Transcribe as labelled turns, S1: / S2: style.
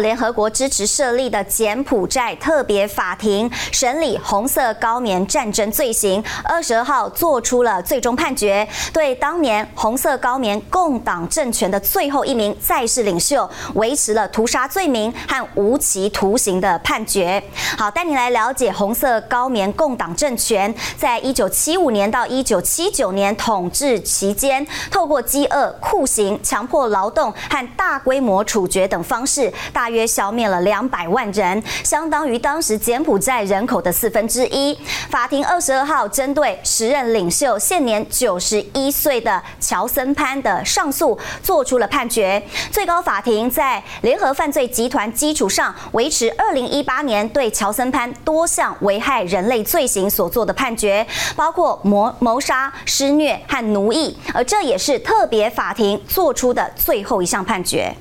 S1: 联合国支持设立的柬埔寨特别法庭审理红色高棉战争罪行，二十二号做出了最终判决，对当年红色高棉共党政权的最后一名在世领袖维持了屠杀罪名和无期徒刑的判决。好，带你来了解红色高棉共党政权在一九七五年到一九七九年统治期间，透过饥饿、酷刑、强迫劳动和大规模处决等方式，大。约消灭了两百万人，相当于当时柬埔寨人口的四分之一。法庭二十二号针对时任领袖、现年九十一岁的乔森潘的上诉做出了判决。最高法庭在联合犯罪集团基础上，维持二零一八年对乔森潘多项危害人类罪行所做的判决，包括谋谋杀、施虐和奴役，而这也是特别法庭做出的最后一项判决。